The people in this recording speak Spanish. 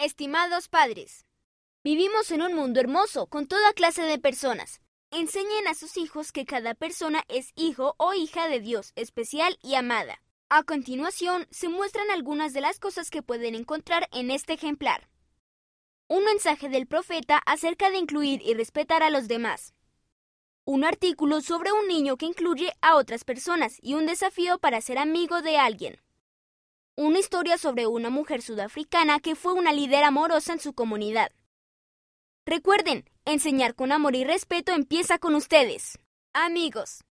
Estimados padres, vivimos en un mundo hermoso con toda clase de personas. Enseñen a sus hijos que cada persona es hijo o hija de Dios, especial y amada. A continuación, se muestran algunas de las cosas que pueden encontrar en este ejemplar. Un mensaje del profeta acerca de incluir y respetar a los demás. Un artículo sobre un niño que incluye a otras personas y un desafío para ser amigo de alguien una historia sobre una mujer sudafricana que fue una líder amorosa en su comunidad. Recuerden, enseñar con amor y respeto empieza con ustedes. Amigos,